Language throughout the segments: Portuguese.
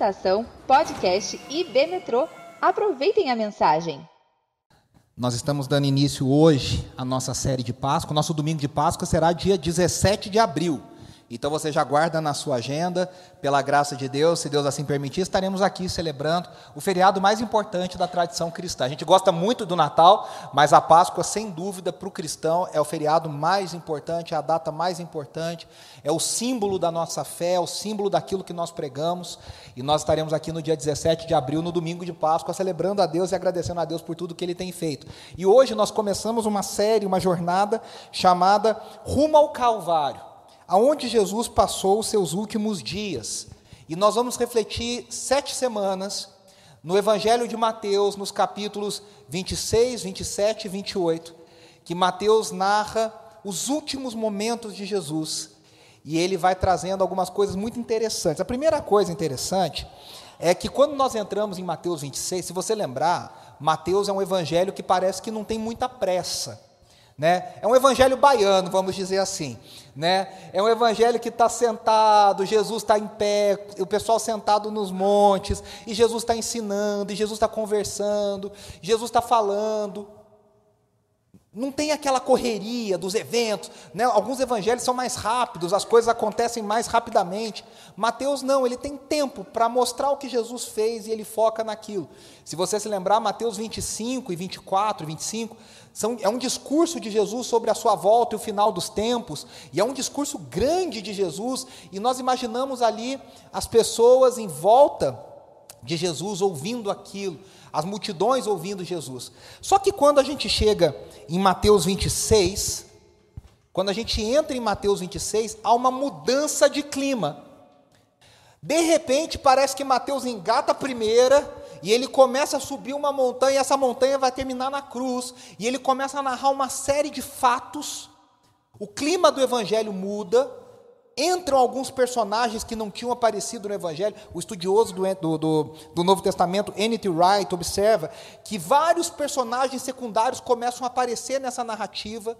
Estação Podcast IB Metrô. Aproveitem a mensagem. Nós estamos dando início hoje à nossa série de Páscoa. Nosso domingo de Páscoa será dia 17 de abril. Então você já guarda na sua agenda, pela graça de Deus, se Deus assim permitir, estaremos aqui celebrando o feriado mais importante da tradição cristã. A gente gosta muito do Natal, mas a Páscoa, sem dúvida, para o cristão é o feriado mais importante, é a data mais importante, é o símbolo da nossa fé, é o símbolo daquilo que nós pregamos. E nós estaremos aqui no dia 17 de abril, no domingo de Páscoa, celebrando a Deus e agradecendo a Deus por tudo que Ele tem feito. E hoje nós começamos uma série, uma jornada chamada Rumo ao Calvário aonde Jesus passou os seus últimos dias. E nós vamos refletir sete semanas no Evangelho de Mateus, nos capítulos 26, 27 e 28, que Mateus narra os últimos momentos de Jesus. E ele vai trazendo algumas coisas muito interessantes. A primeira coisa interessante é que quando nós entramos em Mateus 26, se você lembrar, Mateus é um evangelho que parece que não tem muita pressa. Né? É um evangelho baiano, vamos dizer assim. Né? É um evangelho que está sentado, Jesus está em pé, o pessoal sentado nos montes, e Jesus está ensinando, e Jesus está conversando, Jesus está falando. Não tem aquela correria dos eventos, né? Alguns evangelhos são mais rápidos, as coisas acontecem mais rapidamente. Mateus não, ele tem tempo para mostrar o que Jesus fez e ele foca naquilo. Se você se lembrar, Mateus 25 e 24 e 25 são, é um discurso de Jesus sobre a sua volta e o final dos tempos, e é um discurso grande de Jesus, e nós imaginamos ali as pessoas em volta de Jesus ouvindo aquilo, as multidões ouvindo Jesus. Só que quando a gente chega em Mateus 26, quando a gente entra em Mateus 26, há uma mudança de clima. De repente, parece que Mateus engata a primeira, e ele começa a subir uma montanha, e essa montanha vai terminar na cruz, e ele começa a narrar uma série de fatos. O clima do evangelho muda, entram alguns personagens que não tinham aparecido no Evangelho. O estudioso do, do, do Novo Testamento, N.T. Wright, observa que vários personagens secundários começam a aparecer nessa narrativa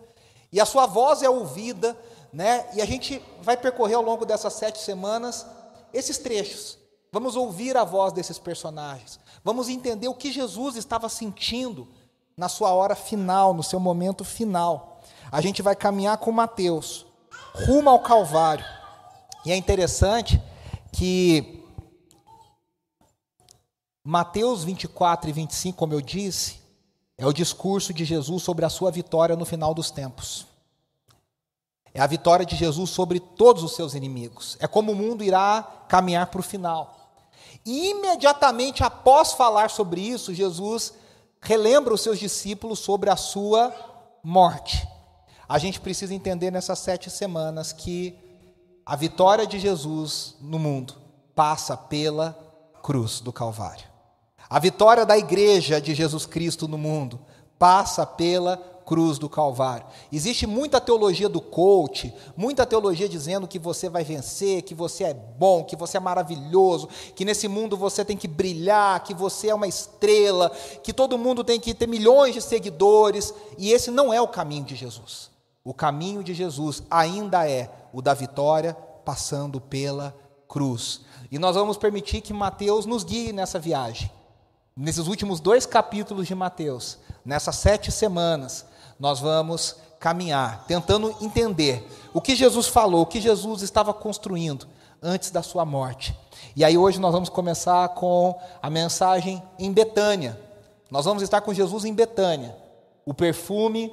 e a sua voz é ouvida, né? E a gente vai percorrer ao longo dessas sete semanas esses trechos. Vamos ouvir a voz desses personagens. Vamos entender o que Jesus estava sentindo na sua hora final, no seu momento final. A gente vai caminhar com Mateus rumo ao Calvário. E é interessante que Mateus 24 e 25, como eu disse, é o discurso de Jesus sobre a sua vitória no final dos tempos. É a vitória de Jesus sobre todos os seus inimigos. É como o mundo irá caminhar para o final. E imediatamente após falar sobre isso, Jesus relembra os seus discípulos sobre a sua morte. A gente precisa entender nessas sete semanas que a vitória de Jesus no mundo passa pela cruz do Calvário. A vitória da igreja de Jesus Cristo no mundo passa pela cruz do Calvário. Existe muita teologia do coach, muita teologia dizendo que você vai vencer, que você é bom, que você é maravilhoso, que nesse mundo você tem que brilhar, que você é uma estrela, que todo mundo tem que ter milhões de seguidores, e esse não é o caminho de Jesus. O caminho de Jesus ainda é o da vitória passando pela cruz. E nós vamos permitir que Mateus nos guie nessa viagem. Nesses últimos dois capítulos de Mateus, nessas sete semanas, nós vamos caminhar, tentando entender o que Jesus falou, o que Jesus estava construindo antes da sua morte. E aí hoje nós vamos começar com a mensagem em Betânia. Nós vamos estar com Jesus em Betânia. O perfume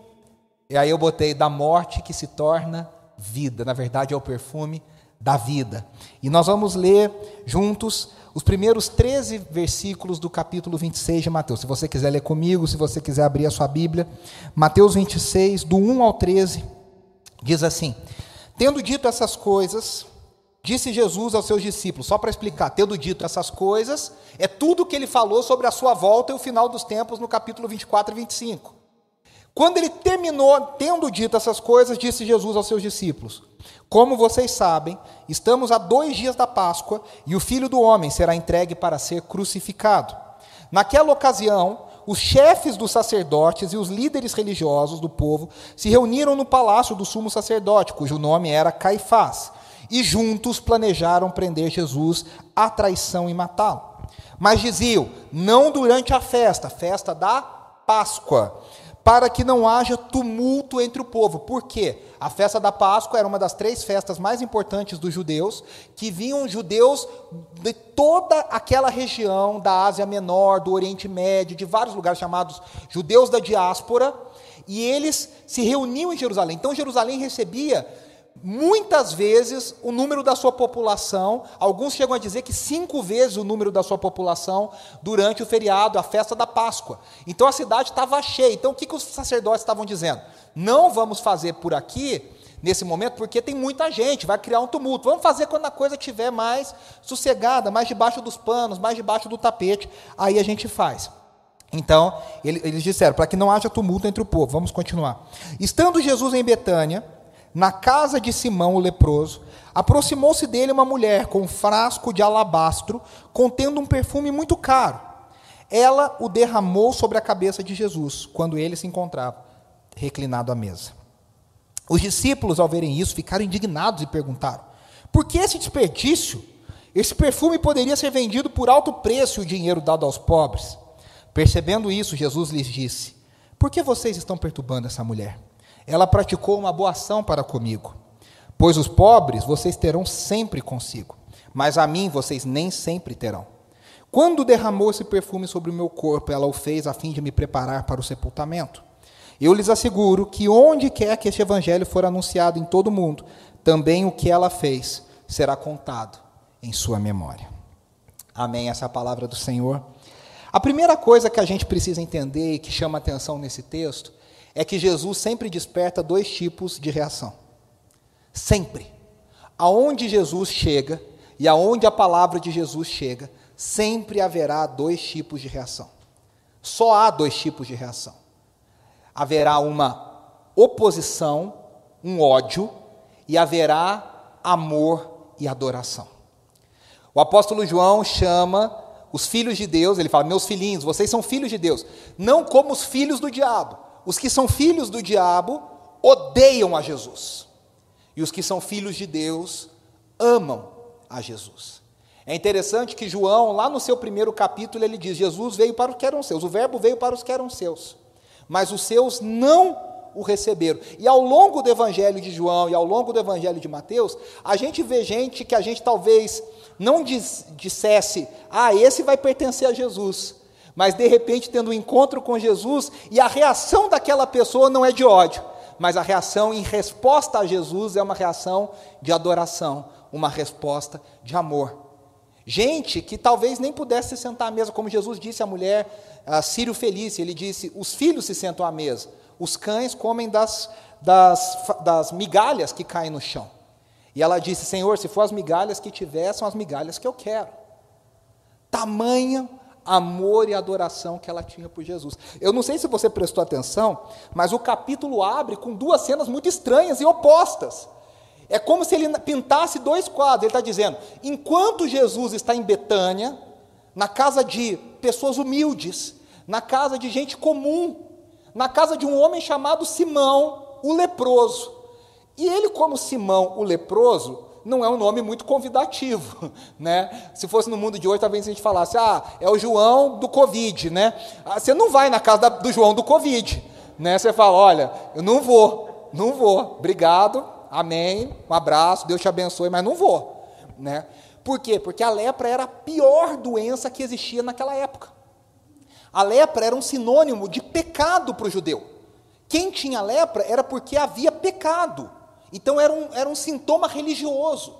e aí eu botei da morte que se torna vida. Na verdade, é o perfume da vida. E nós vamos ler juntos os primeiros 13 versículos do capítulo 26 de Mateus. Se você quiser ler comigo, se você quiser abrir a sua Bíblia, Mateus 26, do 1 ao 13, diz assim: Tendo dito essas coisas, disse Jesus aos seus discípulos, só para explicar, tendo dito essas coisas, é tudo que ele falou sobre a sua volta e o final dos tempos no capítulo 24 e 25. Quando ele terminou, tendo dito essas coisas, disse Jesus aos seus discípulos: Como vocês sabem, estamos a dois dias da Páscoa e o filho do homem será entregue para ser crucificado. Naquela ocasião, os chefes dos sacerdotes e os líderes religiosos do povo se reuniram no palácio do sumo sacerdote, cujo nome era Caifás. e juntos planejaram prender Jesus à traição e matá-lo. Mas diziam: não durante a festa, festa da Páscoa, para que não haja tumulto entre o povo. Por quê? A festa da Páscoa era uma das três festas mais importantes dos judeus, que vinham judeus de toda aquela região da Ásia Menor, do Oriente Médio, de vários lugares chamados judeus da diáspora, e eles se reuniam em Jerusalém. Então Jerusalém recebia muitas vezes o número da sua população, alguns chegam a dizer que cinco vezes o número da sua população durante o feriado, a festa da Páscoa. Então a cidade estava cheia. Então o que, que os sacerdotes estavam dizendo? Não vamos fazer por aqui, nesse momento, porque tem muita gente, vai criar um tumulto. Vamos fazer quando a coisa estiver mais sossegada, mais debaixo dos panos, mais debaixo do tapete, aí a gente faz. Então, eles disseram, para que não haja tumulto entre o povo, vamos continuar. Estando Jesus em Betânia, na casa de Simão o leproso, aproximou-se dele uma mulher com um frasco de alabastro contendo um perfume muito caro. Ela o derramou sobre a cabeça de Jesus, quando ele se encontrava reclinado à mesa. Os discípulos, ao verem isso, ficaram indignados e perguntaram: por que esse desperdício? Esse perfume poderia ser vendido por alto preço e o dinheiro dado aos pobres. Percebendo isso, Jesus lhes disse: Por que vocês estão perturbando essa mulher? Ela praticou uma boa ação para comigo. Pois os pobres vocês terão sempre consigo, mas a mim vocês nem sempre terão. Quando derramou esse perfume sobre o meu corpo, ela o fez a fim de me preparar para o sepultamento. Eu lhes asseguro que onde quer que este evangelho for anunciado em todo o mundo, também o que ela fez será contado em sua memória. Amém. Essa é a palavra do Senhor. A primeira coisa que a gente precisa entender e que chama atenção nesse texto é que Jesus sempre desperta dois tipos de reação. Sempre. Aonde Jesus chega e aonde a palavra de Jesus chega, sempre haverá dois tipos de reação. Só há dois tipos de reação. Haverá uma oposição, um ódio, e haverá amor e adoração. O apóstolo João chama os filhos de Deus, ele fala: Meus filhinhos, vocês são filhos de Deus, não como os filhos do diabo, os que são filhos do diabo odeiam a Jesus. E os que são filhos de Deus amam a Jesus. É interessante que João, lá no seu primeiro capítulo, ele diz: Jesus veio para os que eram seus, o Verbo veio para os que eram seus, mas os seus não o receberam. E ao longo do Evangelho de João e ao longo do Evangelho de Mateus, a gente vê gente que a gente talvez não diz, dissesse: ah, esse vai pertencer a Jesus mas de repente tendo um encontro com Jesus e a reação daquela pessoa não é de ódio, mas a reação em resposta a Jesus é uma reação de adoração, uma resposta de amor. Gente que talvez nem pudesse se sentar à mesa, como Jesus disse à mulher a Sírio Felícia, ele disse: os filhos se sentam à mesa, os cães comem das, das, das migalhas que caem no chão. E ela disse: Senhor, se for as migalhas que tiver, são as migalhas que eu quero. Tamanha amor e adoração que ela tinha por Jesus. Eu não sei se você prestou atenção, mas o capítulo abre com duas cenas muito estranhas e opostas. É como se ele pintasse dois quadros. Ele está dizendo: enquanto Jesus está em Betânia, na casa de pessoas humildes, na casa de gente comum, na casa de um homem chamado Simão, o leproso. E ele, como Simão, o leproso, não é um nome muito convidativo, né? Se fosse no mundo de hoje, talvez a gente falasse, ah, é o João do Covid, né? Ah, você não vai na casa do João do Covid, né? Você fala, olha, eu não vou, não vou, obrigado, amém, um abraço, Deus te abençoe, mas não vou, né? Por quê? Porque a lepra era a pior doença que existia naquela época. A lepra era um sinônimo de pecado para o judeu. Quem tinha lepra era porque havia pecado. Então era um, era um sintoma religioso.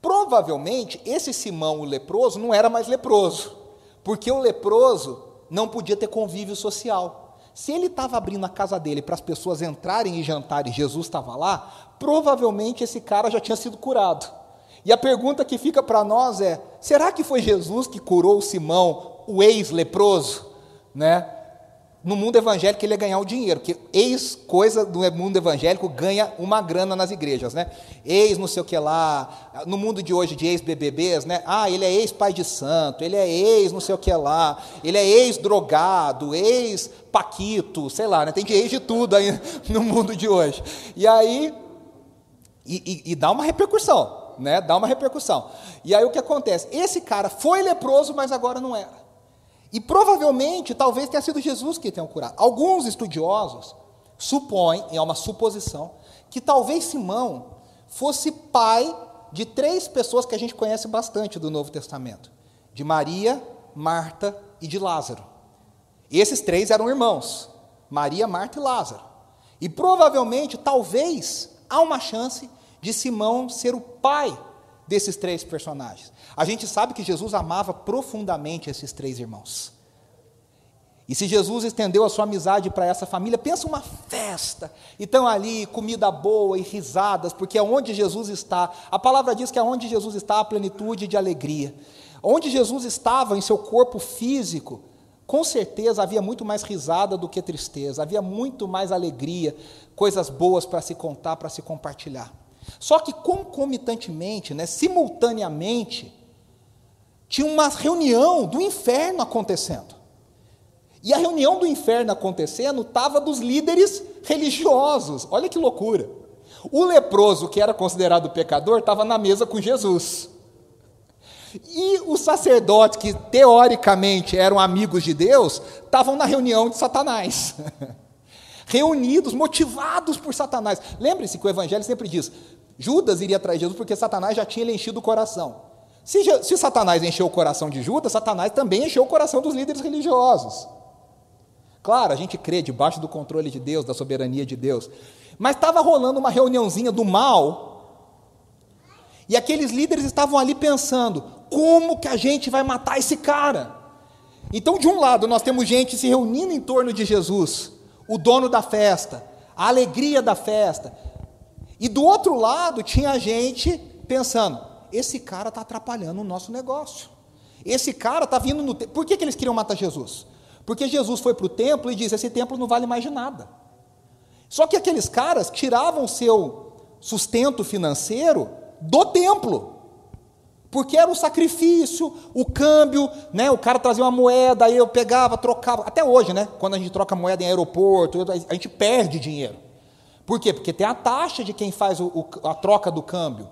Provavelmente, esse Simão, o leproso, não era mais leproso, porque o leproso não podia ter convívio social. Se ele estava abrindo a casa dele para as pessoas entrarem e jantarem e Jesus estava lá, provavelmente esse cara já tinha sido curado. E a pergunta que fica para nós é: será que foi Jesus que curou Simão, o ex-leproso? Né? No mundo evangélico ele ia ganhar o dinheiro, porque ex-coisa do mundo evangélico ganha uma grana nas igrejas, né? Ex não sei o que lá, no mundo de hoje de ex-BBBs, né? Ah, ele é ex-pai de santo, ele é ex não sei o que lá, ele é ex-drogado, ex-paquito, sei lá, né? Tem de ex de tudo aí no mundo de hoje. E aí, E, e, e dá uma repercussão, né? Dá uma repercussão. E aí o que acontece? Esse cara foi leproso, mas agora não era. E provavelmente, talvez tenha sido Jesus que tenha curado. Alguns estudiosos supõem, é uma suposição, que talvez Simão fosse pai de três pessoas que a gente conhece bastante do Novo Testamento: de Maria, Marta e de Lázaro. E esses três eram irmãos: Maria, Marta e Lázaro. E provavelmente, talvez, há uma chance de Simão ser o pai desses três personagens. A gente sabe que Jesus amava profundamente esses três irmãos. E se Jesus estendeu a sua amizade para essa família, pensa uma festa. E estão ali, comida boa e risadas, porque é onde Jesus está. A palavra diz que é onde Jesus está a plenitude de alegria. Onde Jesus estava em seu corpo físico, com certeza havia muito mais risada do que tristeza, havia muito mais alegria, coisas boas para se contar, para se compartilhar. Só que concomitantemente, né, simultaneamente, tinha uma reunião do inferno acontecendo. E a reunião do inferno acontecendo estava dos líderes religiosos. Olha que loucura. O leproso, que era considerado pecador, estava na mesa com Jesus. E os sacerdotes, que teoricamente eram amigos de Deus, estavam na reunião de Satanás. Reunidos, motivados por Satanás. Lembre-se que o Evangelho sempre diz: Judas iria atrás de Jesus porque Satanás já tinha enchido o coração. Se, se Satanás encheu o coração de Judas, Satanás também encheu o coração dos líderes religiosos. Claro, a gente crê debaixo do controle de Deus, da soberania de Deus. Mas estava rolando uma reuniãozinha do mal, e aqueles líderes estavam ali pensando: como que a gente vai matar esse cara? Então, de um lado, nós temos gente se reunindo em torno de Jesus, o dono da festa, a alegria da festa. E do outro lado, tinha gente pensando: esse cara está atrapalhando o nosso negócio. Esse cara está vindo no. Por que, que eles queriam matar Jesus? Porque Jesus foi para o templo e disse: esse templo não vale mais de nada. Só que aqueles caras tiravam seu sustento financeiro do templo. Porque era o sacrifício, o câmbio, né? O cara trazia uma moeda, aí eu pegava, trocava. Até hoje, né? Quando a gente troca moeda em aeroporto, a gente perde dinheiro. Por quê? Porque tem a taxa de quem faz o, a troca do câmbio,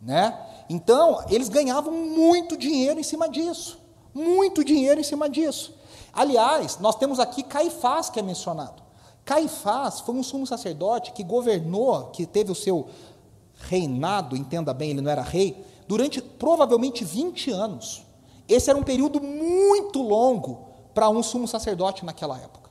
né? Então, eles ganhavam muito dinheiro em cima disso. Muito dinheiro em cima disso. Aliás, nós temos aqui Caifás que é mencionado. Caifás foi um sumo sacerdote que governou, que teve o seu reinado, entenda bem, ele não era rei, durante provavelmente 20 anos. Esse era um período muito longo para um sumo sacerdote naquela época.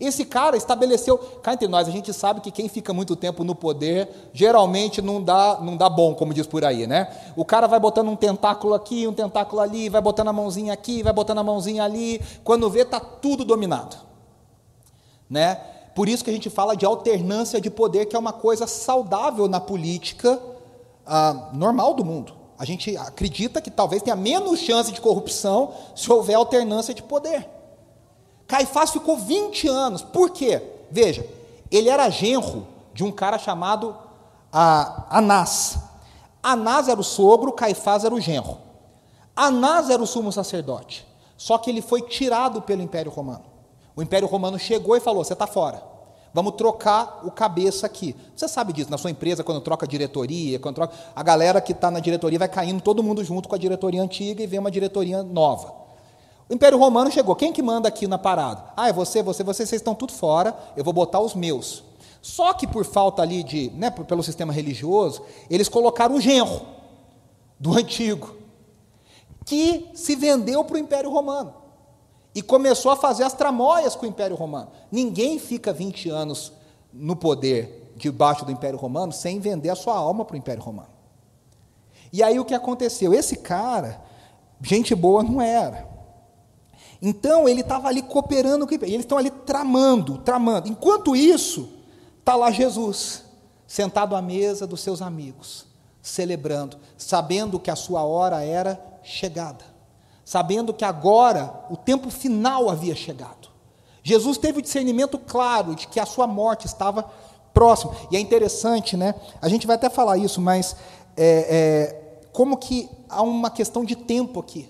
Esse cara estabeleceu, cá entre nós, a gente sabe que quem fica muito tempo no poder, geralmente não dá, não dá bom, como diz por aí, né? O cara vai botando um tentáculo aqui, um tentáculo ali, vai botando a mãozinha aqui, vai botando a mãozinha ali, quando vê está tudo dominado. Né? Por isso que a gente fala de alternância de poder, que é uma coisa saudável na política ah, normal do mundo. A gente acredita que talvez tenha menos chance de corrupção se houver alternância de poder. Caifás ficou 20 anos. Por quê? Veja, ele era genro de um cara chamado ah, Anás. Anás era o sogro, Caifás era o genro. Anás era o sumo sacerdote. Só que ele foi tirado pelo Império Romano. O Império Romano chegou e falou: Você está fora. Vamos trocar o cabeça aqui. Você sabe disso, na sua empresa, quando troca diretoria, quando troca. A galera que está na diretoria vai caindo todo mundo junto com a diretoria antiga e vem uma diretoria nova. Império Romano chegou. Quem que manda aqui na parada? Ah, é você, você, você, vocês estão tudo fora, eu vou botar os meus. Só que por falta ali de, né, pelo sistema religioso, eles colocaram o genro do antigo, que se vendeu para o Império Romano. E começou a fazer as tramóias com o Império Romano. Ninguém fica 20 anos no poder debaixo do Império Romano sem vender a sua alma para o Império Romano. E aí o que aconteceu? Esse cara, gente boa não era. Então ele estava ali cooperando com eles estão ali tramando, tramando. Enquanto isso, está lá Jesus, sentado à mesa dos seus amigos, celebrando, sabendo que a sua hora era chegada, sabendo que agora o tempo final havia chegado. Jesus teve o discernimento claro de que a sua morte estava próxima. E é interessante, né? A gente vai até falar isso, mas é, é, como que há uma questão de tempo aqui.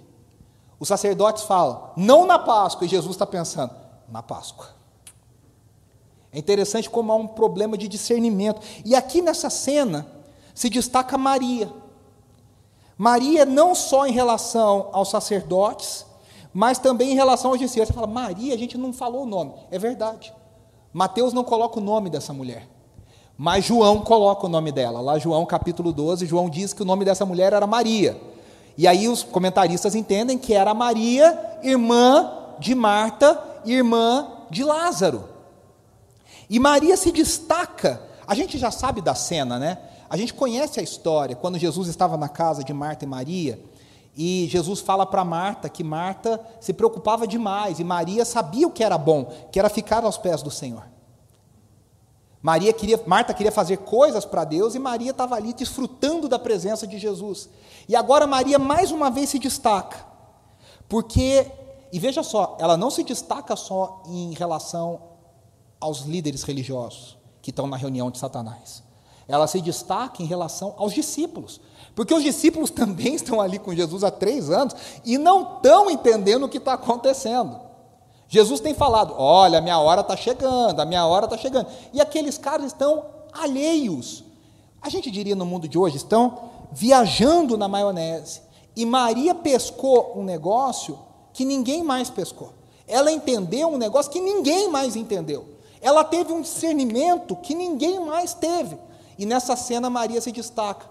Os sacerdotes falam, não na Páscoa, e Jesus está pensando, na Páscoa. É interessante como há um problema de discernimento. E aqui nessa cena, se destaca Maria. Maria não só em relação aos sacerdotes, mas também em relação aos discípulos. Você fala, Maria, a gente não falou o nome. É verdade. Mateus não coloca o nome dessa mulher. Mas João coloca o nome dela. Lá, João capítulo 12, João diz que o nome dessa mulher era Maria. E aí os comentaristas entendem que era Maria, irmã de Marta, irmã de Lázaro. E Maria se destaca. A gente já sabe da cena, né? A gente conhece a história, quando Jesus estava na casa de Marta e Maria, e Jesus fala para Marta que Marta se preocupava demais, e Maria sabia o que era bom, que era ficar aos pés do Senhor. Maria queria, Marta queria fazer coisas para Deus e Maria estava ali desfrutando da presença de Jesus. E agora Maria mais uma vez se destaca, porque, e veja só, ela não se destaca só em relação aos líderes religiosos que estão na reunião de Satanás. Ela se destaca em relação aos discípulos, porque os discípulos também estão ali com Jesus há três anos e não estão entendendo o que está acontecendo. Jesus tem falado: olha, a minha hora está chegando, a minha hora está chegando. E aqueles caras estão alheios. A gente diria no mundo de hoje, estão viajando na maionese. E Maria pescou um negócio que ninguém mais pescou. Ela entendeu um negócio que ninguém mais entendeu. Ela teve um discernimento que ninguém mais teve. E nessa cena Maria se destaca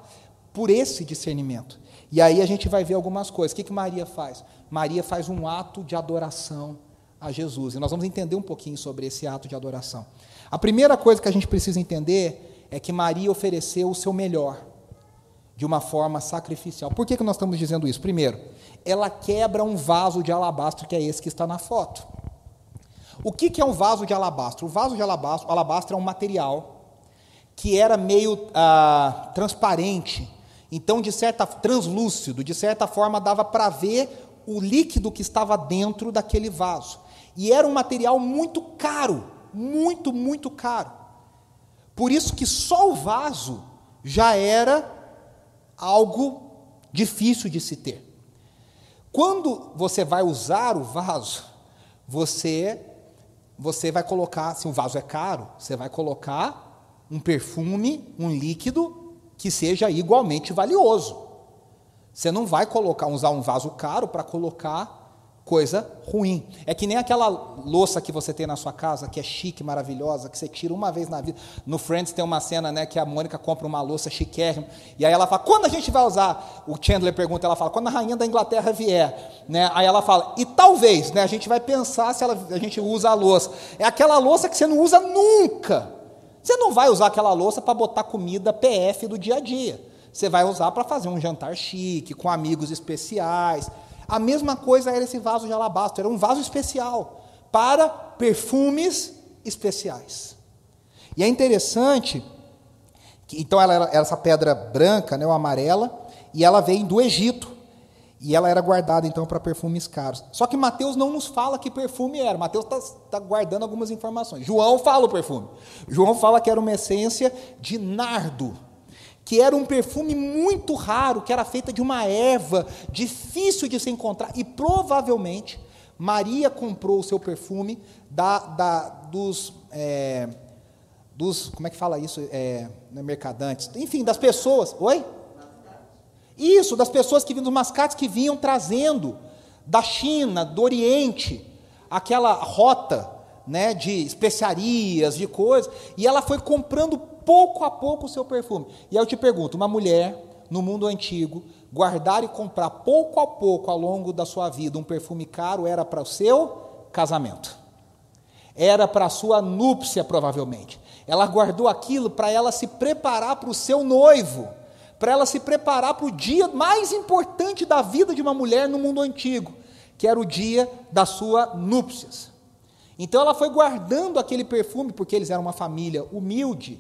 por esse discernimento. E aí a gente vai ver algumas coisas. O que, que Maria faz? Maria faz um ato de adoração a Jesus. E nós vamos entender um pouquinho sobre esse ato de adoração. A primeira coisa que a gente precisa entender é que Maria ofereceu o seu melhor de uma forma sacrificial. Por que, que nós estamos dizendo isso? Primeiro, ela quebra um vaso de alabastro, que é esse que está na foto. O que, que é um vaso de alabastro? O vaso de alabastro, alabastro é um material que era meio ah, transparente, então de certa translúcido, de certa forma dava para ver o líquido que estava dentro daquele vaso. E era um material muito caro, muito, muito caro. Por isso que só o vaso já era algo difícil de se ter. Quando você vai usar o vaso, você você vai colocar, se o vaso é caro, você vai colocar um perfume, um líquido que seja igualmente valioso. Você não vai colocar usar um vaso caro para colocar coisa ruim. É que nem aquela louça que você tem na sua casa, que é chique, maravilhosa, que você tira uma vez na vida. No Friends tem uma cena, né, que a Mônica compra uma louça chiquérrima, e aí ela fala: "Quando a gente vai usar?" O Chandler pergunta, ela fala: "Quando a rainha da Inglaterra vier", né? Aí ela fala: "E talvez, né, a gente vai pensar se ela, a gente usa a louça. É aquela louça que você não usa nunca. Você não vai usar aquela louça para botar comida PF do dia a dia. Você vai usar para fazer um jantar chique, com amigos especiais. A mesma coisa era esse vaso de alabastro, era um vaso especial para perfumes especiais. E é interessante que então ela era essa pedra branca, né, ou amarela, e ela veio do Egito. E ela era guardada então para perfumes caros. Só que Mateus não nos fala que perfume era. Mateus está tá guardando algumas informações. João fala o perfume. João fala que era uma essência de nardo que era um perfume muito raro, que era feita de uma erva difícil de se encontrar, e provavelmente Maria comprou o seu perfume da, da dos, é, dos, como é que fala isso, é, é, mercadantes, enfim, das pessoas, oi? Isso, das pessoas que vinham, dos mascates que vinham trazendo da China, do Oriente, aquela rota, né, de especiarias, de coisas, e ela foi comprando pouco a pouco o seu perfume. E aí eu te pergunto: uma mulher no mundo antigo, guardar e comprar pouco a pouco ao longo da sua vida um perfume caro era para o seu casamento, era para a sua núpcia, provavelmente. Ela guardou aquilo para ela se preparar para o seu noivo, para ela se preparar para o dia mais importante da vida de uma mulher no mundo antigo, que era o dia da sua núpcias. Então ela foi guardando aquele perfume, porque eles eram uma família humilde,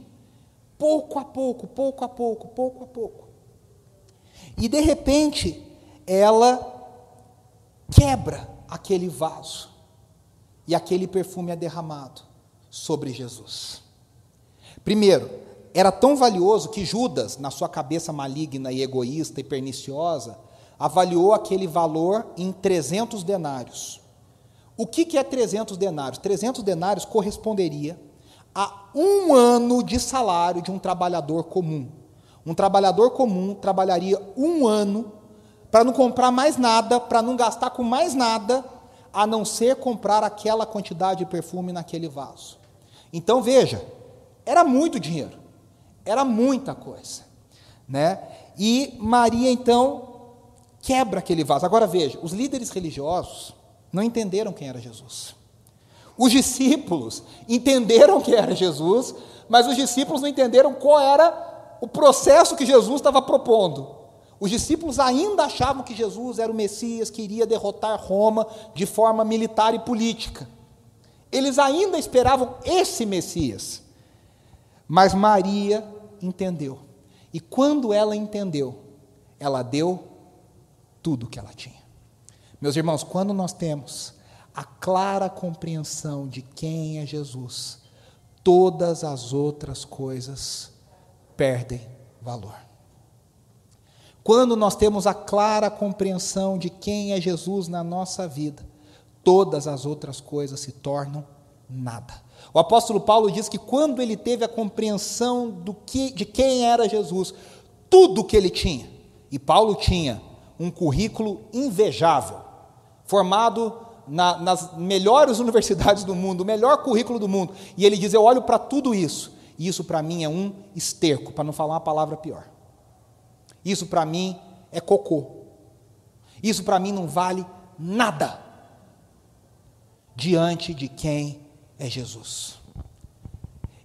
pouco a pouco, pouco a pouco, pouco a pouco. E de repente, ela quebra aquele vaso e aquele perfume é derramado sobre Jesus. Primeiro, era tão valioso que Judas, na sua cabeça maligna e egoísta e perniciosa, avaliou aquele valor em 300 denários. O que, que é 300 denários? 300 denários corresponderia a um ano de salário de um trabalhador comum. Um trabalhador comum trabalharia um ano para não comprar mais nada, para não gastar com mais nada, a não ser comprar aquela quantidade de perfume naquele vaso. Então veja, era muito dinheiro, era muita coisa, né? E Maria então quebra aquele vaso. Agora veja, os líderes religiosos não entenderam quem era Jesus. Os discípulos entenderam quem era Jesus, mas os discípulos não entenderam qual era o processo que Jesus estava propondo. Os discípulos ainda achavam que Jesus era o Messias que iria derrotar Roma de forma militar e política. Eles ainda esperavam esse Messias. Mas Maria entendeu. E quando ela entendeu, ela deu tudo o que ela tinha. Meus irmãos, quando nós temos a clara compreensão de quem é Jesus, todas as outras coisas perdem valor. Quando nós temos a clara compreensão de quem é Jesus na nossa vida, todas as outras coisas se tornam nada. O apóstolo Paulo diz que quando ele teve a compreensão do que, de quem era Jesus, tudo que ele tinha, e Paulo tinha um currículo invejável, formado na, nas melhores universidades do mundo, o melhor currículo do mundo, e ele diz: Eu olho para tudo isso, e isso para mim é um esterco, para não falar uma palavra pior. Isso para mim é cocô. Isso para mim não vale nada diante de quem é Jesus.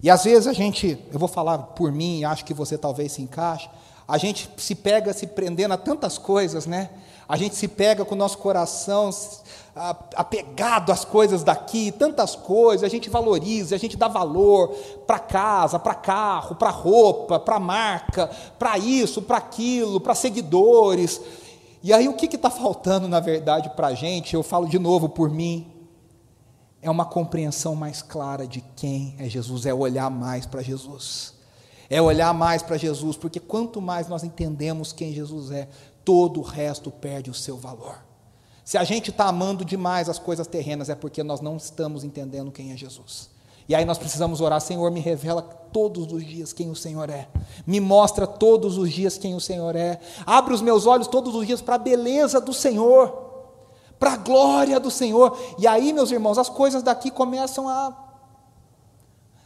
E às vezes a gente, eu vou falar por mim, acho que você talvez se encaixe, a gente se pega se prendendo a tantas coisas, né? A gente se pega com o nosso coração apegado às coisas daqui, tantas coisas, a gente valoriza, a gente dá valor para casa, para carro, para roupa, para marca, para isso, para aquilo, para seguidores. E aí o que está faltando, na verdade, para a gente? Eu falo de novo por mim. É uma compreensão mais clara de quem é Jesus, é olhar mais para Jesus. É olhar mais para Jesus, porque quanto mais nós entendemos quem Jesus é, todo o resto perde o seu valor. Se a gente está amando demais as coisas terrenas, é porque nós não estamos entendendo quem é Jesus. E aí nós precisamos orar, Senhor, me revela todos os dias quem o Senhor é. Me mostra todos os dias quem o Senhor é. Abre os meus olhos todos os dias para a beleza do Senhor, para a glória do Senhor. E aí, meus irmãos, as coisas daqui começam a.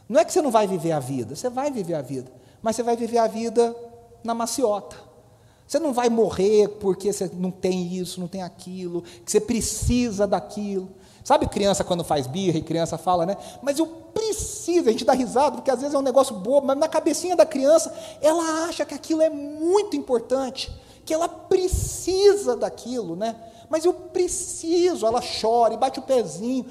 Não é que você não vai viver a vida, você vai viver a vida, mas você vai viver a vida na maciota. Você não vai morrer porque você não tem isso, não tem aquilo, que você precisa daquilo. Sabe criança quando faz birra e criança fala, né? Mas eu preciso, a gente dá risada, porque às vezes é um negócio bobo, mas na cabecinha da criança, ela acha que aquilo é muito importante, que ela precisa daquilo, né? Mas eu preciso, ela chora e bate o pezinho.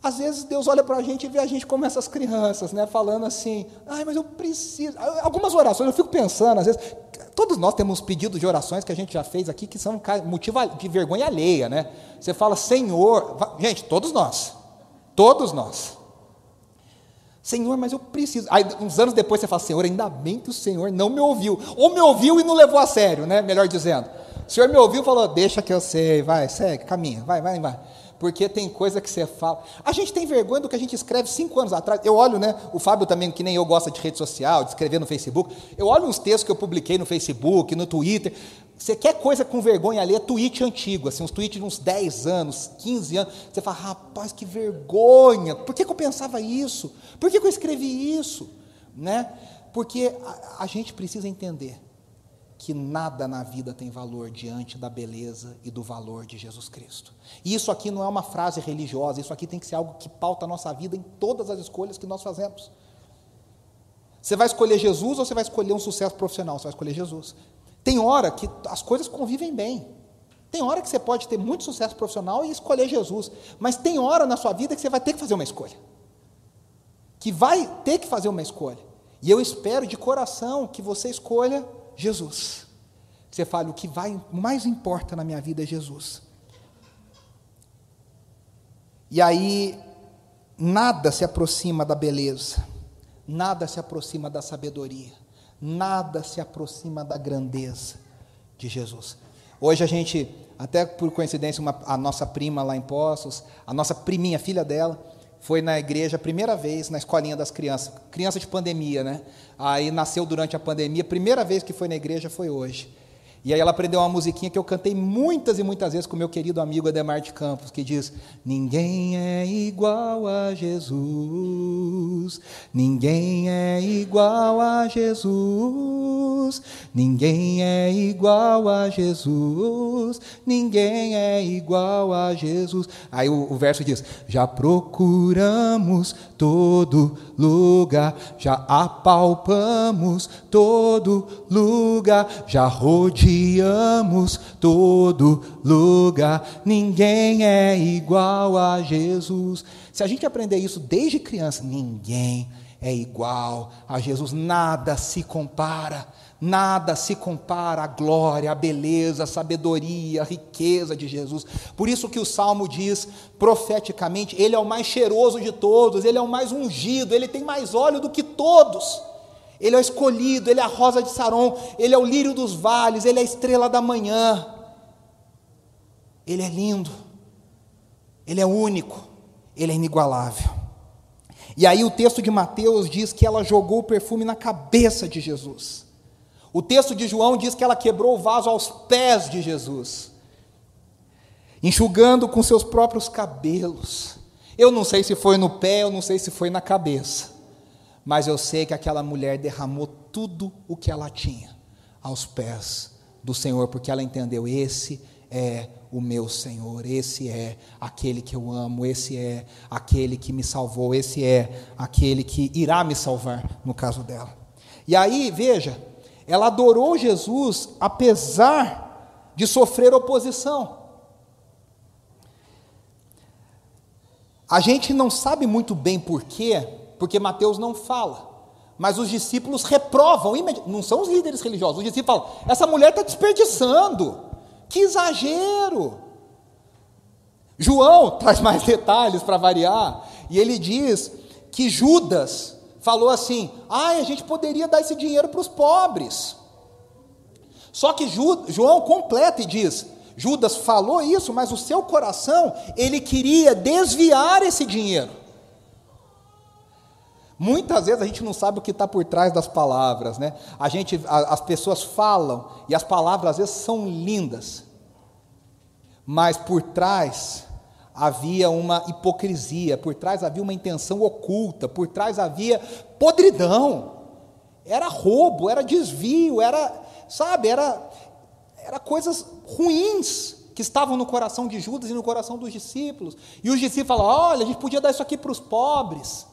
Às vezes Deus olha para a gente e vê a gente como essas crianças, né? Falando assim, ai, mas eu preciso. Algumas orações, eu fico pensando, às vezes, todos nós temos pedidos de orações que a gente já fez aqui que são motivo de vergonha alheia, né? Você fala, Senhor, gente, todos nós, todos nós. Senhor, mas eu preciso. Aí, uns anos depois você fala, Senhor, ainda bem que o Senhor não me ouviu. Ou me ouviu e não levou a sério, né? Melhor dizendo. O Senhor me ouviu e falou, deixa que eu sei, vai, segue, caminha, vai, vai, vai porque tem coisa que você fala. A gente tem vergonha do que a gente escreve cinco anos atrás. Eu olho, né? O Fábio também, que nem eu, gosta de rede social, de escrever no Facebook. Eu olho uns textos que eu publiquei no Facebook, no Twitter. Você quer coisa com vergonha ali, é tweet antigo, assim, uns tweets de uns 10 anos, 15 anos. Você fala, rapaz, que vergonha. Por que, que eu pensava isso? Por que, que eu escrevi isso? Né? Porque a, a gente precisa entender que nada na vida tem valor diante da beleza e do valor de Jesus Cristo. E isso aqui não é uma frase religiosa, isso aqui tem que ser algo que pauta a nossa vida em todas as escolhas que nós fazemos. Você vai escolher Jesus ou você vai escolher um sucesso profissional? Você vai escolher Jesus. Tem hora que as coisas convivem bem. Tem hora que você pode ter muito sucesso profissional e escolher Jesus. Mas tem hora na sua vida que você vai ter que fazer uma escolha. Que vai ter que fazer uma escolha. E eu espero de coração que você escolha Jesus. Você fala, o que vai, mais importa na minha vida é Jesus. E aí, nada se aproxima da beleza, nada se aproxima da sabedoria, nada se aproxima da grandeza de Jesus. Hoje a gente, até por coincidência, uma, a nossa prima lá em Poços, a nossa priminha, filha dela, foi na igreja a primeira vez, na escolinha das crianças, criança de pandemia, né? Aí nasceu durante a pandemia, primeira vez que foi na igreja foi hoje. E aí ela aprendeu uma musiquinha que eu cantei muitas e muitas vezes com meu querido amigo Ademar de Campos, que diz: Ninguém é igual a Jesus, ninguém é igual a Jesus, ninguém é igual a Jesus, ninguém é igual a Jesus. Aí o, o verso diz: Já procuramos todo lugar, já apalpamos todo lugar, já rodeamos todo lugar, ninguém é igual a Jesus. Se a gente aprender isso desde criança, ninguém é igual a Jesus, nada se compara. Nada se compara à glória, à beleza, à sabedoria, à riqueza de Jesus. Por isso que o salmo diz profeticamente: Ele é o mais cheiroso de todos, Ele é o mais ungido, Ele tem mais óleo do que todos. Ele é o escolhido, ele é a rosa de Saron, ele é o lírio dos vales, ele é a estrela da manhã. Ele é lindo, ele é único, ele é inigualável. E aí o texto de Mateus diz que ela jogou o perfume na cabeça de Jesus. O texto de João diz que ela quebrou o vaso aos pés de Jesus, enxugando com seus próprios cabelos. Eu não sei se foi no pé, eu não sei se foi na cabeça mas eu sei que aquela mulher derramou tudo o que ela tinha aos pés do Senhor, porque ela entendeu: esse é o meu Senhor, esse é aquele que eu amo, esse é aquele que me salvou, esse é aquele que irá me salvar, no caso dela. E aí, veja, ela adorou Jesus apesar de sofrer oposição. A gente não sabe muito bem porquê, porque Mateus não fala. Mas os discípulos reprovam, não são os líderes religiosos, os discípulos falam: essa mulher está desperdiçando, que exagero. João traz mais detalhes para variar, e ele diz que Judas falou assim: ah, a gente poderia dar esse dinheiro para os pobres. Só que João completa e diz: Judas falou isso, mas o seu coração, ele queria desviar esse dinheiro. Muitas vezes a gente não sabe o que está por trás das palavras, né? A gente, a, as pessoas falam e as palavras às vezes são lindas, mas por trás havia uma hipocrisia, por trás havia uma intenção oculta, por trás havia podridão, era roubo, era desvio, era, sabe, era, era coisas ruins que estavam no coração de Judas e no coração dos discípulos. E os discípulos falaram: olha, a gente podia dar isso aqui para os pobres.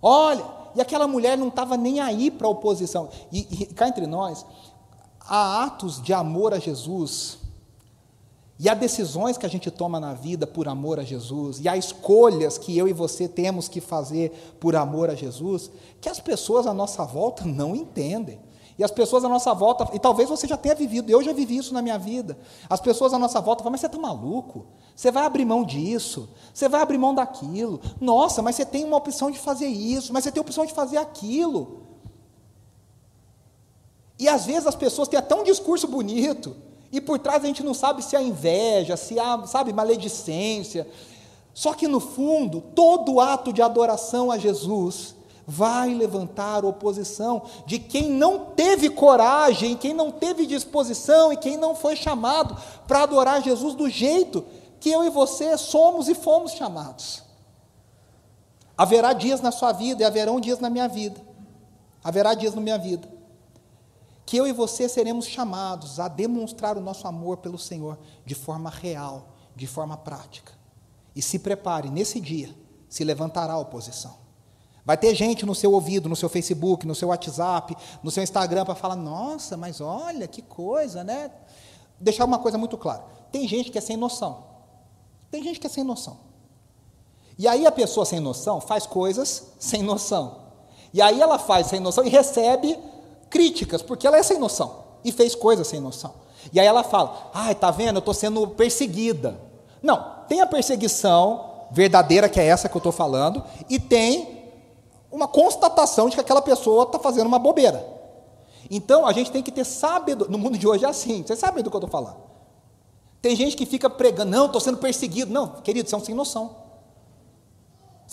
Olha, e aquela mulher não estava nem aí para a oposição. E, e cá entre nós, há atos de amor a Jesus, e há decisões que a gente toma na vida por amor a Jesus, e há escolhas que eu e você temos que fazer por amor a Jesus, que as pessoas à nossa volta não entendem. E as pessoas à nossa volta, e talvez você já tenha vivido, eu já vivi isso na minha vida. As pessoas à nossa volta falam, mas você está maluco? Você vai abrir mão disso, você vai abrir mão daquilo. Nossa, mas você tem uma opção de fazer isso, mas você tem a opção de fazer aquilo. E às vezes as pessoas têm até um discurso bonito, e por trás a gente não sabe se há inveja, se há, sabe, maledicência. Só que no fundo, todo ato de adoração a Jesus vai levantar oposição de quem não teve coragem, quem não teve disposição e quem não foi chamado para adorar Jesus do jeito que eu e você somos e fomos chamados. Haverá dias na sua vida e haverão dias na minha vida. Haverá dias na minha vida que eu e você seremos chamados a demonstrar o nosso amor pelo Senhor de forma real, de forma prática. E se prepare, nesse dia se levantará a oposição. Vai ter gente no seu ouvido, no seu Facebook, no seu WhatsApp, no seu Instagram para falar: nossa, mas olha que coisa, né? Deixar uma coisa muito clara: tem gente que é sem noção. Tem gente que é sem noção. E aí a pessoa sem noção faz coisas sem noção. E aí ela faz sem noção e recebe críticas, porque ela é sem noção e fez coisas sem noção. E aí ela fala: ai, tá vendo, eu estou sendo perseguida. Não, tem a perseguição verdadeira, que é essa que eu estou falando, e tem uma constatação de que aquela pessoa está fazendo uma bobeira. Então a gente tem que ter sabedoria. No mundo de hoje é assim, vocês sabem do que eu estou falando. Tem gente que fica pregando, não, estou sendo perseguido. Não, querido, um sem noção.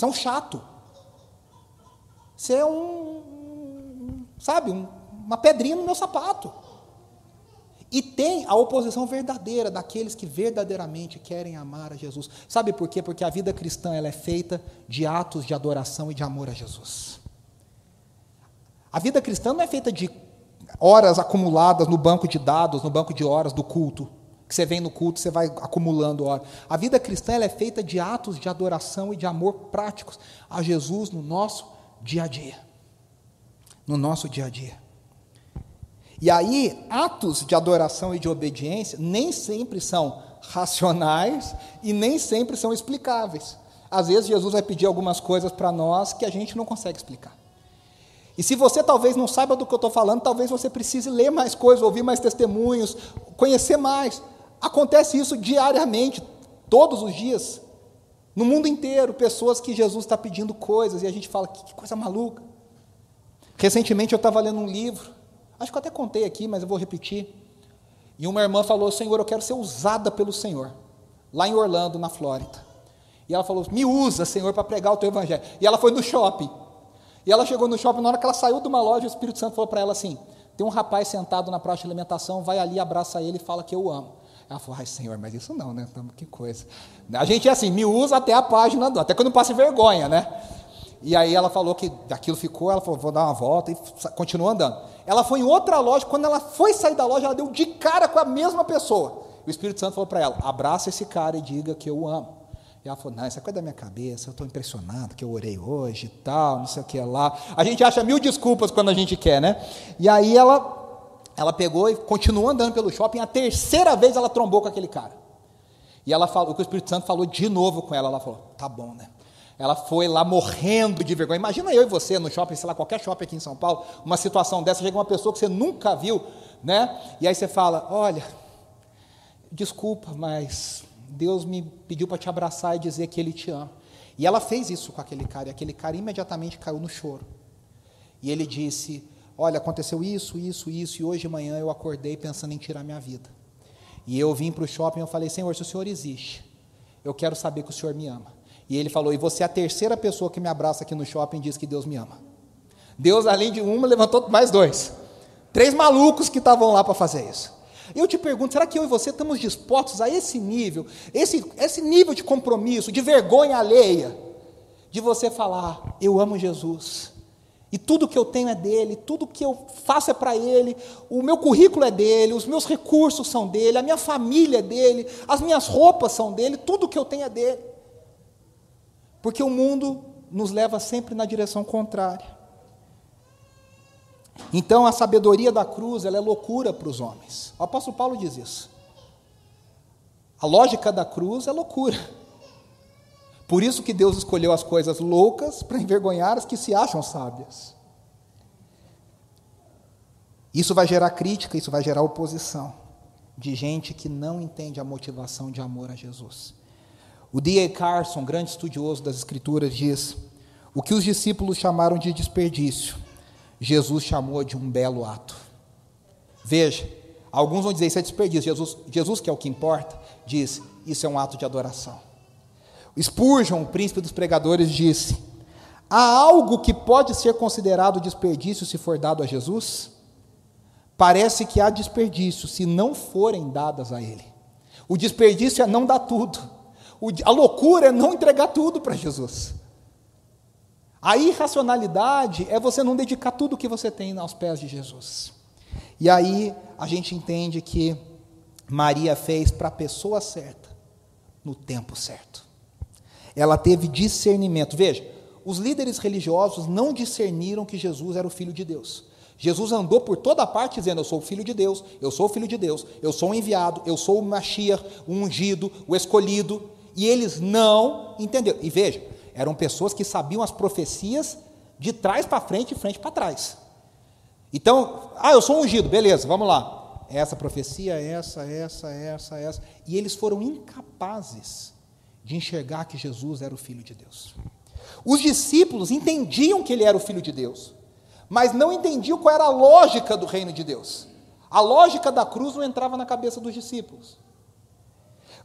Um chato. Você é um, sabe, um, uma pedrinha no meu sapato. E tem a oposição verdadeira daqueles que verdadeiramente querem amar a Jesus. Sabe por quê? Porque a vida cristã ela é feita de atos de adoração e de amor a Jesus. A vida cristã não é feita de horas acumuladas no banco de dados, no banco de horas do culto. Que você vem no culto, você vai acumulando horas. A vida cristã ela é feita de atos de adoração e de amor práticos a Jesus no nosso dia a dia. No nosso dia a dia. E aí, atos de adoração e de obediência nem sempre são racionais e nem sempre são explicáveis. Às vezes, Jesus vai pedir algumas coisas para nós que a gente não consegue explicar. E se você talvez não saiba do que eu estou falando, talvez você precise ler mais coisas, ouvir mais testemunhos, conhecer mais. Acontece isso diariamente, todos os dias, no mundo inteiro, pessoas que Jesus está pedindo coisas e a gente fala, que, coisa maluca. Recentemente eu estava lendo um livro Acho que eu até contei aqui, mas eu vou repetir. E uma irmã falou: Senhor, eu quero ser usada pelo Senhor, lá em Orlando, na Flórida. E ela falou: Me usa, Senhor, para pregar o teu evangelho. E ela foi no shopping. E ela chegou no shopping, na hora que ela saiu de uma loja, o Espírito Santo falou para ela assim: Tem um rapaz sentado na praça de alimentação, vai ali, abraça ele e fala que eu amo. Ela falou: Ai, Senhor, mas isso não, né? Que coisa. A gente é assim, me usa até a página, até não passe vergonha, né? E aí ela falou que aquilo ficou, ela falou, vou dar uma volta e continuou andando. Ela foi em outra loja, quando ela foi sair da loja, ela deu de cara com a mesma pessoa. O Espírito Santo falou para ela: abraça esse cara e diga que eu o amo. E ela falou: não, isso é coisa da minha cabeça, eu estou impressionado que eu orei hoje e tal, não sei o que lá. A gente acha mil desculpas quando a gente quer, né? E aí ela, ela pegou e continuou andando pelo shopping. A terceira vez ela trombou com aquele cara. E ela falou, o Espírito Santo falou de novo com ela. Ela falou: tá bom, né? Ela foi lá morrendo de vergonha. Imagina eu e você no shopping, sei lá, qualquer shopping aqui em São Paulo, uma situação dessa, chega uma pessoa que você nunca viu, né? E aí você fala: Olha, desculpa, mas Deus me pediu para te abraçar e dizer que Ele te ama. E ela fez isso com aquele cara, e aquele cara imediatamente caiu no choro. E ele disse: Olha, aconteceu isso, isso, isso, e hoje de manhã eu acordei pensando em tirar minha vida. E eu vim para o shopping e eu falei: Senhor, se o Senhor existe, eu quero saber que o Senhor me ama. E ele falou: E você é a terceira pessoa que me abraça aqui no shopping e diz que Deus me ama. Deus, além de uma, levantou mais dois. Três malucos que estavam lá para fazer isso. Eu te pergunto: será que eu e você estamos dispostos a esse nível, esse, esse nível de compromisso, de vergonha alheia, de você falar: Eu amo Jesus. E tudo que eu tenho é dele, tudo que eu faço é para ele, o meu currículo é dele, os meus recursos são dele, a minha família é dele, as minhas roupas são dele, tudo que eu tenho é dele. Porque o mundo nos leva sempre na direção contrária. Então a sabedoria da cruz ela é loucura para os homens. O apóstolo Paulo diz isso. A lógica da cruz é loucura. Por isso que Deus escolheu as coisas loucas para envergonhar as que se acham sábias. Isso vai gerar crítica, isso vai gerar oposição de gente que não entende a motivação de amor a Jesus. O D.A. Carson, grande estudioso das Escrituras, diz: o que os discípulos chamaram de desperdício, Jesus chamou de um belo ato. Veja, alguns vão dizer isso é desperdício, Jesus, Jesus que é o que importa, diz: isso é um ato de adoração. Spurgeon, o príncipe dos pregadores, disse: há algo que pode ser considerado desperdício se for dado a Jesus? Parece que há desperdício se não forem dadas a Ele. O desperdício é não dar tudo. A loucura é não entregar tudo para Jesus. A irracionalidade é você não dedicar tudo que você tem aos pés de Jesus. E aí a gente entende que Maria fez para a pessoa certa, no tempo certo. Ela teve discernimento. Veja, os líderes religiosos não discerniram que Jesus era o Filho de Deus. Jesus andou por toda parte dizendo: Eu sou o filho de Deus, eu sou o filho de Deus, eu sou o enviado, eu sou o Mashiach, o ungido, o escolhido. E eles não entenderam. E veja, eram pessoas que sabiam as profecias de trás para frente e frente para trás. Então, ah, eu sou ungido, beleza, vamos lá. Essa profecia, essa, essa, essa, essa. E eles foram incapazes de enxergar que Jesus era o Filho de Deus. Os discípulos entendiam que ele era o Filho de Deus, mas não entendiam qual era a lógica do reino de Deus. A lógica da cruz não entrava na cabeça dos discípulos.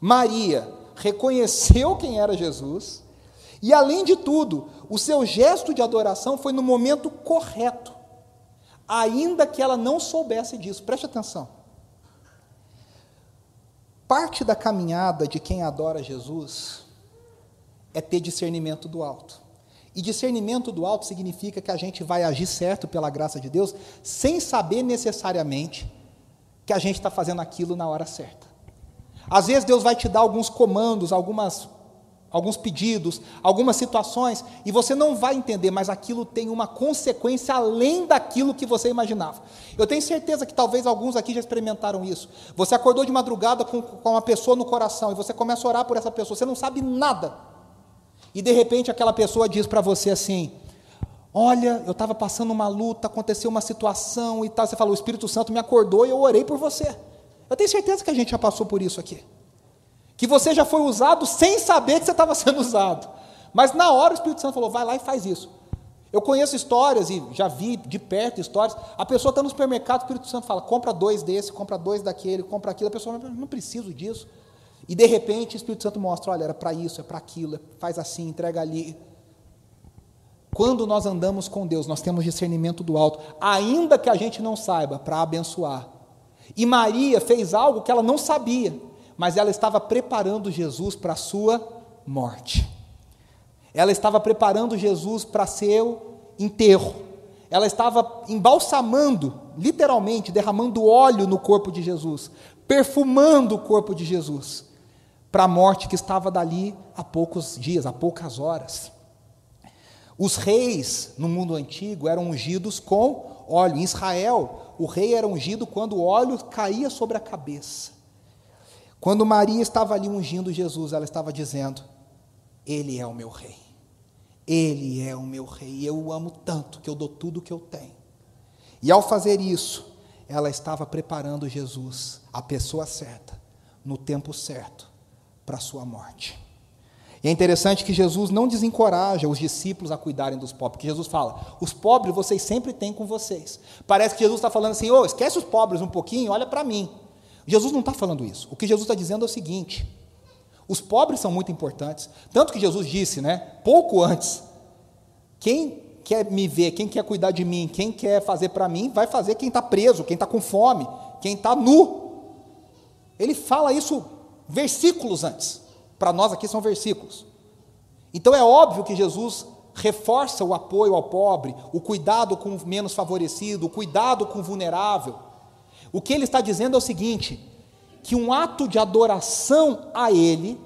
Maria reconheceu quem era Jesus E além de tudo, o seu gesto de adoração foi no momento correto, ainda que ela não soubesse disso. Preste atenção. Parte da caminhada de quem adora Jesus é ter discernimento do alto. E discernimento do alto significa que a gente vai agir certo pela graça de Deus, sem saber necessariamente que a gente está fazendo aquilo na hora certa. Às vezes Deus vai te dar alguns comandos, algumas alguns pedidos, algumas situações, e você não vai entender, mas aquilo tem uma consequência além daquilo que você imaginava. Eu tenho certeza que talvez alguns aqui já experimentaram isso. Você acordou de madrugada com, com uma pessoa no coração e você começa a orar por essa pessoa, você não sabe nada. E de repente aquela pessoa diz para você assim: Olha, eu estava passando uma luta, aconteceu uma situação e tal. Você falou, o Espírito Santo me acordou e eu orei por você. Eu tenho certeza que a gente já passou por isso aqui que você já foi usado sem saber que você estava sendo usado. Mas na hora o Espírito Santo falou: vai lá e faz isso. Eu conheço histórias e já vi de perto histórias. A pessoa está no supermercado, o Espírito Santo fala: compra dois desse, compra dois daquele, compra aquilo. A pessoa fala: não preciso disso. E de repente o Espírito Santo mostra: olha, era para isso, é para aquilo, faz assim, entrega ali. Quando nós andamos com Deus, nós temos discernimento do alto, ainda que a gente não saiba, para abençoar. E Maria fez algo que ela não sabia mas ela estava preparando Jesus para a sua morte. Ela estava preparando Jesus para seu enterro. Ela estava embalsamando, literalmente, derramando óleo no corpo de Jesus, perfumando o corpo de Jesus, para a morte que estava dali há poucos dias, há poucas horas. Os reis no mundo antigo eram ungidos com óleo. Em Israel, o rei era ungido quando o óleo caía sobre a cabeça. Quando Maria estava ali ungindo Jesus, ela estava dizendo: Ele é o meu rei. Ele é o meu rei. Eu o amo tanto que eu dou tudo o que eu tenho. E ao fazer isso, ela estava preparando Jesus, a pessoa certa, no tempo certo, para a sua morte. E é interessante que Jesus não desencoraja os discípulos a cuidarem dos pobres, porque Jesus fala: os pobres vocês sempre têm com vocês. Parece que Jesus está falando assim: oh, esquece os pobres um pouquinho, olha para mim. Jesus não está falando isso. O que Jesus está dizendo é o seguinte: os pobres são muito importantes. Tanto que Jesus disse, né, pouco antes: quem quer me ver, quem quer cuidar de mim, quem quer fazer para mim, vai fazer quem está preso, quem está com fome, quem está nu. Ele fala isso versículos antes. Para nós aqui são versículos. Então é óbvio que Jesus reforça o apoio ao pobre, o cuidado com o menos favorecido, o cuidado com o vulnerável. O que ele está dizendo é o seguinte: que um ato de adoração a Ele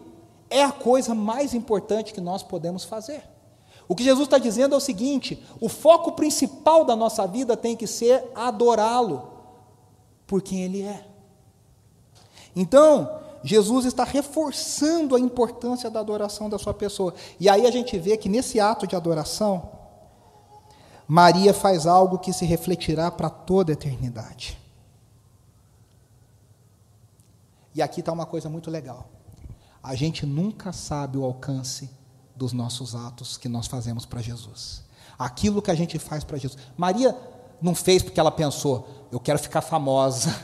é a coisa mais importante que nós podemos fazer. O que Jesus está dizendo é o seguinte: o foco principal da nossa vida tem que ser adorá-lo por quem Ele é. Então, Jesus está reforçando a importância da adoração da sua pessoa. E aí a gente vê que nesse ato de adoração, Maria faz algo que se refletirá para toda a eternidade. E aqui está uma coisa muito legal. A gente nunca sabe o alcance dos nossos atos que nós fazemos para Jesus. Aquilo que a gente faz para Jesus. Maria não fez porque ela pensou, eu quero ficar famosa,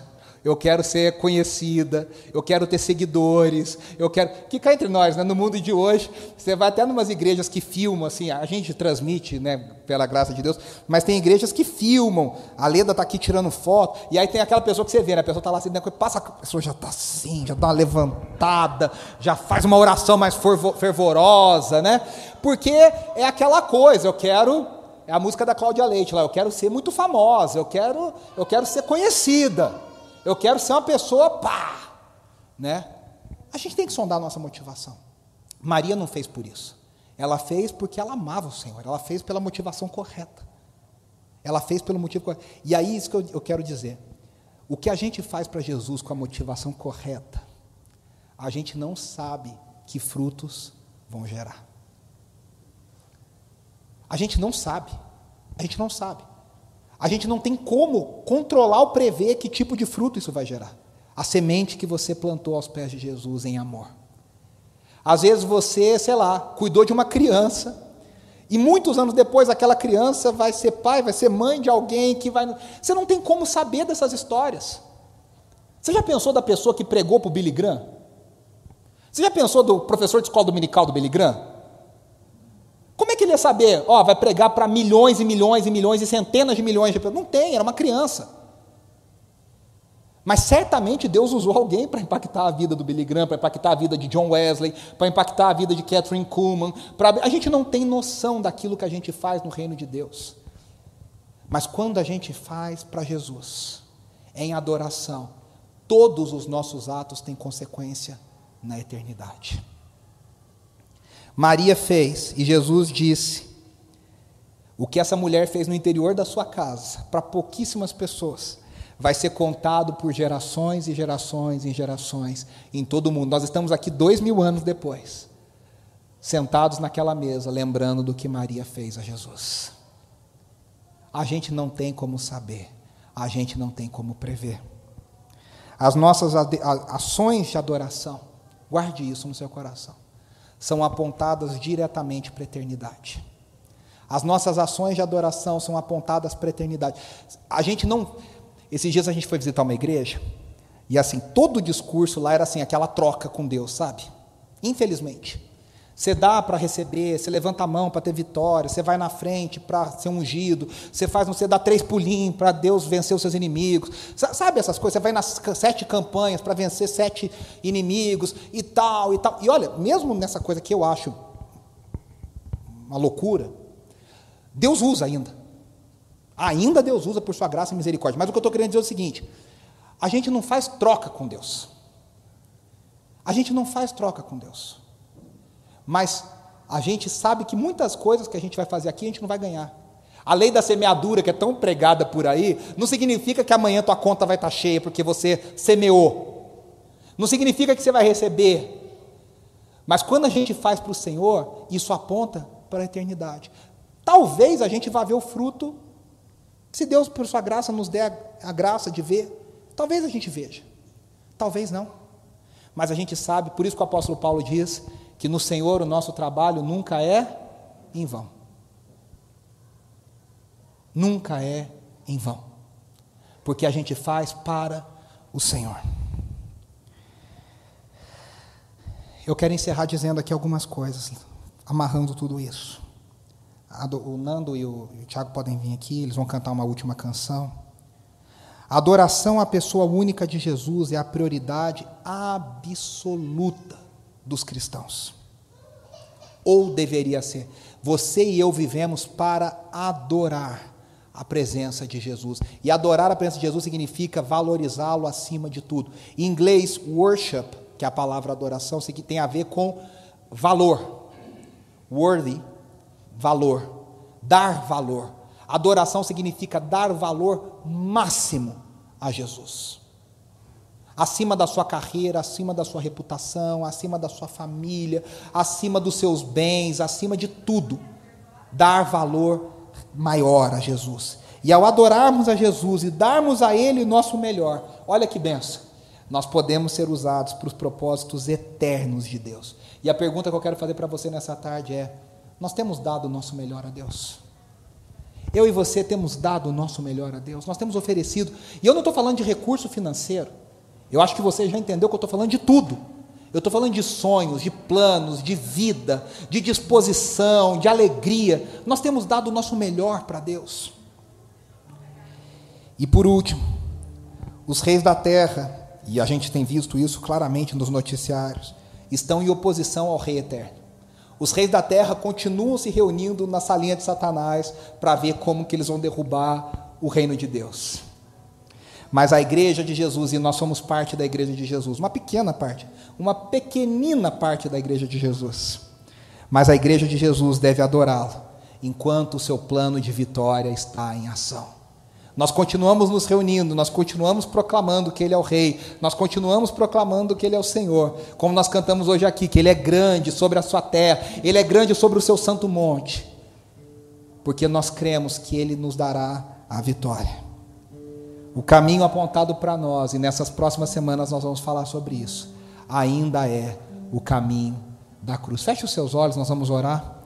eu quero ser conhecida, eu quero ter seguidores, eu quero. Que cá entre nós, né? no mundo de hoje, você vai até numas igrejas que filmam, assim, a gente transmite, né, pela graça de Deus, mas tem igrejas que filmam, a Leda está aqui tirando foto, e aí tem aquela pessoa que você vê, né? a pessoa está lá assim, né, passa, a pessoa já está assim, já dá uma levantada, já faz uma oração mais fervorosa, né? Porque é aquela coisa, eu quero. É a música da Cláudia Leite lá, eu quero ser muito famosa, eu quero, eu quero ser conhecida. Eu quero ser uma pessoa pá, né? A gente tem que sondar a nossa motivação. Maria não fez por isso. Ela fez porque ela amava o Senhor. Ela fez pela motivação correta. Ela fez pelo motivo correto. E aí isso que eu, eu quero dizer. O que a gente faz para Jesus com a motivação correta, a gente não sabe que frutos vão gerar. A gente não sabe. A gente não sabe. A gente não tem como controlar ou prever que tipo de fruto isso vai gerar. A semente que você plantou aos pés de Jesus em amor. Às vezes você, sei lá, cuidou de uma criança, e muitos anos depois aquela criança vai ser pai, vai ser mãe de alguém que vai. Você não tem como saber dessas histórias. Você já pensou da pessoa que pregou para o Billy Graham? Você já pensou do professor de escola dominical do Billy Graham? Como é que ele ia saber? Ó, vai pregar para milhões e milhões e milhões e centenas de milhões de pessoas. Não tem, era uma criança. Mas certamente Deus usou alguém para impactar a vida do Billy Graham, para impactar a vida de John Wesley, para impactar a vida de Catherine Kuhlman. Pra... A gente não tem noção daquilo que a gente faz no reino de Deus. Mas quando a gente faz para Jesus, em adoração, todos os nossos atos têm consequência na eternidade. Maria fez e Jesus disse: o que essa mulher fez no interior da sua casa, para pouquíssimas pessoas, vai ser contado por gerações e gerações e gerações em todo o mundo. Nós estamos aqui dois mil anos depois, sentados naquela mesa, lembrando do que Maria fez a Jesus. A gente não tem como saber, a gente não tem como prever. As nossas ações de adoração, guarde isso no seu coração, são apontadas diretamente para a eternidade. As nossas ações de adoração são apontadas para a eternidade. A gente não, esses dias a gente foi visitar uma igreja, e assim, todo o discurso lá era assim, aquela troca com Deus, sabe? Infelizmente. Você dá para receber, você levanta a mão para ter vitória, você vai na frente para ser ungido, você faz, você dá três pulinhos para Deus vencer os seus inimigos. Sabe essas coisas? Você vai nas sete campanhas para vencer sete inimigos e tal e tal. E olha, mesmo nessa coisa que eu acho uma loucura, Deus usa ainda. Ainda Deus usa por sua graça e misericórdia. Mas o que eu estou querendo dizer é o seguinte: a gente não faz troca com Deus. A gente não faz troca com Deus. Mas a gente sabe que muitas coisas que a gente vai fazer aqui a gente não vai ganhar. A lei da semeadura, que é tão pregada por aí, não significa que amanhã tua conta vai estar cheia porque você semeou. Não significa que você vai receber. Mas quando a gente faz para o Senhor, isso aponta para a eternidade. Talvez a gente vá ver o fruto se Deus, por sua graça, nos der a, a graça de ver, talvez a gente veja, talvez não. Mas a gente sabe, por isso que o apóstolo Paulo diz que no Senhor o nosso trabalho nunca é em vão. Nunca é em vão. Porque a gente faz para o Senhor. Eu quero encerrar dizendo aqui algumas coisas, amarrando tudo isso o Nando e o, Tiago podem vir aqui, eles vão cantar uma última canção. A adoração à pessoa única de Jesus é a prioridade absoluta dos cristãos. Ou deveria ser. Você e eu vivemos para adorar a presença de Jesus. E adorar a presença de Jesus significa valorizá-lo acima de tudo. Em inglês, worship, que é a palavra adoração, tem a ver com valor. Worthy valor, dar valor. Adoração significa dar valor máximo a Jesus. Acima da sua carreira, acima da sua reputação, acima da sua família, acima dos seus bens, acima de tudo. Dar valor maior a Jesus. E ao adorarmos a Jesus e darmos a Ele o nosso melhor, olha que benção, nós podemos ser usados para os propósitos eternos de Deus. E a pergunta que eu quero fazer para você nessa tarde é: nós temos dado o nosso melhor a Deus. Eu e você temos dado o nosso melhor a Deus. Nós temos oferecido. E eu não estou falando de recurso financeiro. Eu acho que você já entendeu que eu estou falando de tudo. Eu estou falando de sonhos, de planos, de vida, de disposição, de alegria. Nós temos dado o nosso melhor para Deus. E por último, os reis da terra, e a gente tem visto isso claramente nos noticiários, estão em oposição ao Rei Eterno. Os reis da terra continuam se reunindo na salinha de Satanás para ver como que eles vão derrubar o reino de Deus. Mas a igreja de Jesus, e nós somos parte da igreja de Jesus, uma pequena parte, uma pequenina parte da igreja de Jesus. Mas a igreja de Jesus deve adorá-lo, enquanto o seu plano de vitória está em ação. Nós continuamos nos reunindo, nós continuamos proclamando que Ele é o Rei, nós continuamos proclamando que Ele é o Senhor, como nós cantamos hoje aqui, que Ele é grande sobre a sua terra, Ele é grande sobre o seu santo monte, porque nós cremos que Ele nos dará a vitória. O caminho apontado para nós, e nessas próximas semanas nós vamos falar sobre isso, ainda é o caminho da cruz. Feche os seus olhos, nós vamos orar.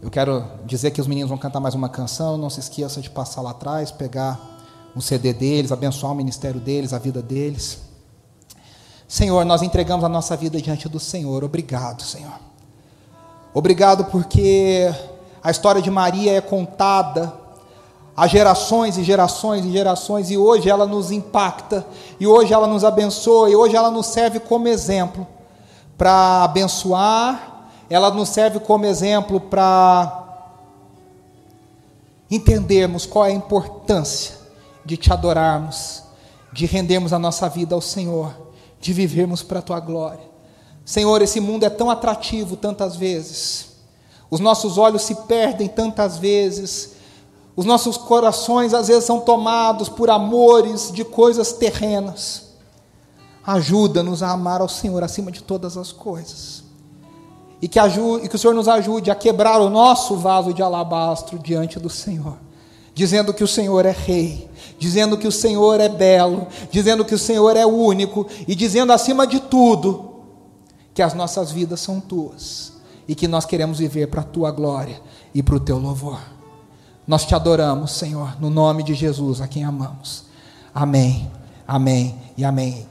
Eu quero dizer que os meninos vão cantar mais uma canção. Não se esqueça de passar lá atrás, pegar um CD deles, abençoar o ministério deles, a vida deles. Senhor, nós entregamos a nossa vida diante do Senhor. Obrigado, Senhor. Obrigado porque a história de Maria é contada há gerações e gerações e gerações, e hoje ela nos impacta, e hoje ela nos abençoa, e hoje ela nos serve como exemplo para abençoar, ela nos serve como exemplo para entendermos qual é a importância de te adorarmos, de rendermos a nossa vida ao Senhor, de vivermos para a tua glória. Senhor, esse mundo é tão atrativo tantas vezes, os nossos olhos se perdem tantas vezes, os nossos corações às vezes são tomados por amores de coisas terrenas. Ajuda-nos a amar ao Senhor acima de todas as coisas. E que, ajude, e que o Senhor nos ajude a quebrar o nosso vaso de alabastro diante do Senhor, dizendo que o Senhor é Rei, dizendo que o Senhor é belo, dizendo que o Senhor é único e dizendo acima de tudo que as nossas vidas são tuas e que nós queremos viver para a tua glória e para o teu louvor. Nós te adoramos, Senhor, no nome de Jesus, a quem amamos. Amém, amém e amém.